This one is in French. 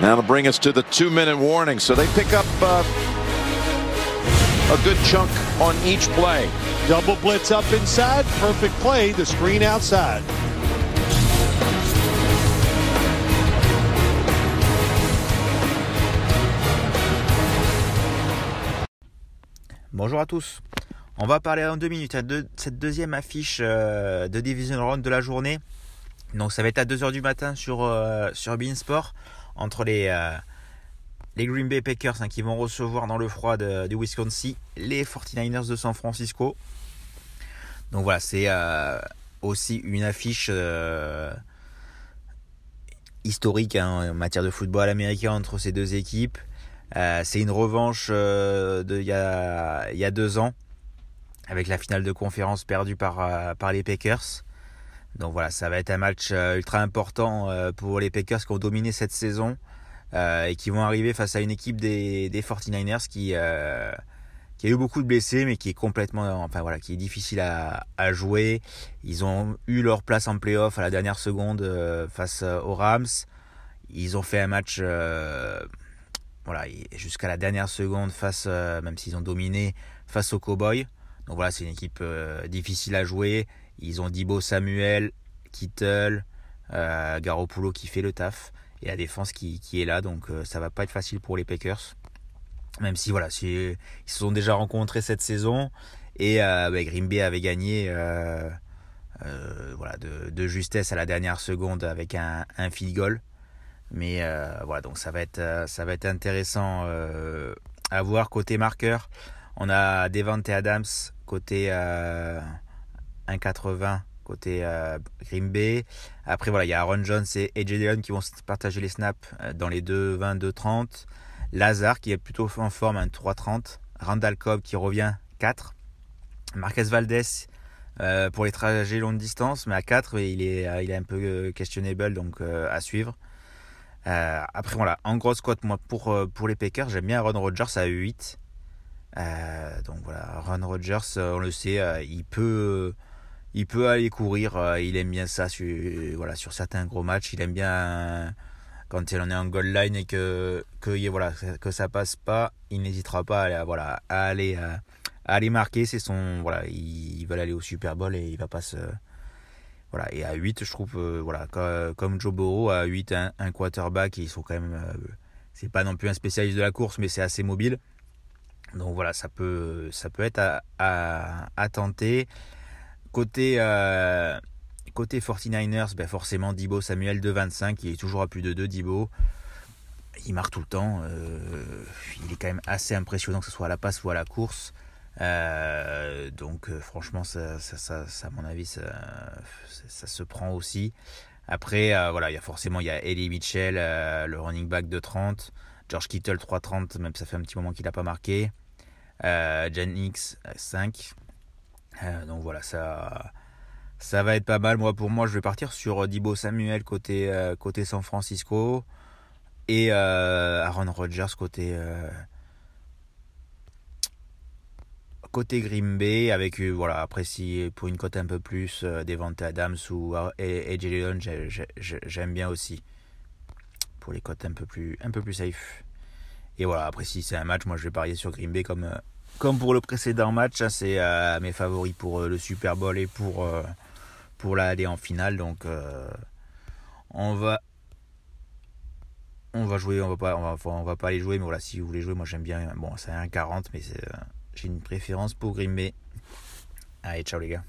That'll bring us to the two-minute warning. So they pick up uh, a good chunk on each play. Double blitz up inside. Perfect play. The screen outside. Bonjour à tous. On va parler en deux minutes de cette deuxième affiche euh, de Division Round de la journée. Donc ça va être à 2h du matin sur, euh, sur Beansport entre les, euh, les Green Bay Packers hein, qui vont recevoir dans le froid du Wisconsin les 49ers de San Francisco. Donc voilà, c'est aussi une affiche historique hein, en matière de football américain entre ces deux équipes. c'est une revanche de il y a, y a deux ans avec la finale de conférence perdue par, euh, par les Packers. Donc voilà, ça va être un match euh, ultra important euh, pour les Packers qui ont dominé cette saison et qui vont arriver face à une équipe des, des 49ers qui, a eu beaucoup de blessés mais qui est complètement, enfin voilà, qui est difficile à, jouer. Ils ont eu leur place en playoff à la dernière seconde face aux Rams. Ils ont fait un match, voilà, jusqu'à la dernière seconde face, même s'ils ont dominé, face aux Cowboys. Donc voilà, c'est une équipe euh, difficile à jouer. Ils ont Dibo Samuel, Kittle, euh, Garoppolo qui fait le taf et la défense qui, est là. Donc euh, ça va pas être facile pour les Packers. Même si voilà, ils se sont déjà rencontrés cette saison et bah, Green Bay avait gagné voilà, de, justesse à la dernière seconde avec un, un field goal. Mais voilà, donc ça va être, ça va être intéressant à voir côté marqueur. On a Devante Adams côté 1,80 euh, côté euh, Green Bay. Après, voilà, il y a Aaron Jones et AJ Dillon qui vont partager les snaps euh, dans les 2,20, 2,30. Lazare qui est plutôt en forme, un 3,30. Randall Cobb qui revient 4. Marquez Valdez pour les trajets longue distance, mais à 4, il est, il est un peu questionable, donc à suivre. après, voilà, en grosse cote, moi, pour, pour les Packers, j'aime bien Aaron Rodgers à 8. Euh, donc voilà, Ron Rodgers, euh, on le sait, euh, il peut, il peut aller courir. il aime bien ça sur, voilà, sur certains gros matchs. Il aime bien quand en est en goal line et que, que, voilà, que ça passe pas, il n'hésitera pas à, voilà, à aller, à, aller marquer. C'est son, voilà, il, va aller au Super Bowl et il va pas se, voilà, et à 8, je trouve, voilà, comme, Joe Burrow, à 8, un, quarterback, ils sont quand même, c'est pas non plus un spécialiste de la course, mais c'est assez mobile. Donc voilà, ça peut, ça peut être à, à, tenter. Côté, euh, côté 49ers, ben forcément Dibo Samuel de 25, il est toujours à plus de 2 Dibo. Il marque tout le temps. Euh, il est quand même assez impressionnant que ce soit à la passe ou à la course. Euh, donc franchement, ça, ça, ça, à mon avis, ça, se prend aussi. Après, voilà, il y a forcément il y a Ellie Mitchell, le running back de 30. George Kittle 3.30, même ça fait un petit moment qu'il n'a pas marqué. Euh, Gen X 5. Euh, donc voilà, ça, ça va être pas mal. Moi, pour moi, je vais partir sur Dibo Samuel côté, euh, côté San Francisco et Aaron Rodgers côté côté Bay avec voilà après si pour une cote un peu plus Devante Adams ou et, et j'aime bien aussi pour les cotes un peu plus un peu plus safe et voilà après si c'est un match moi je vais parier sur Green Bay comme comme pour le précédent match, c'est euh, mes favoris pour euh, le Super Bowl et pour, euh, l'aller en finale. Donc on va on va jouer, on va pas, on va, on va pas aller jouer, mais voilà, si vous voulez jouer, moi j'aime bien. Bon, c'est un 40, mais j'ai une préférence pour Green Allez, ciao les gars.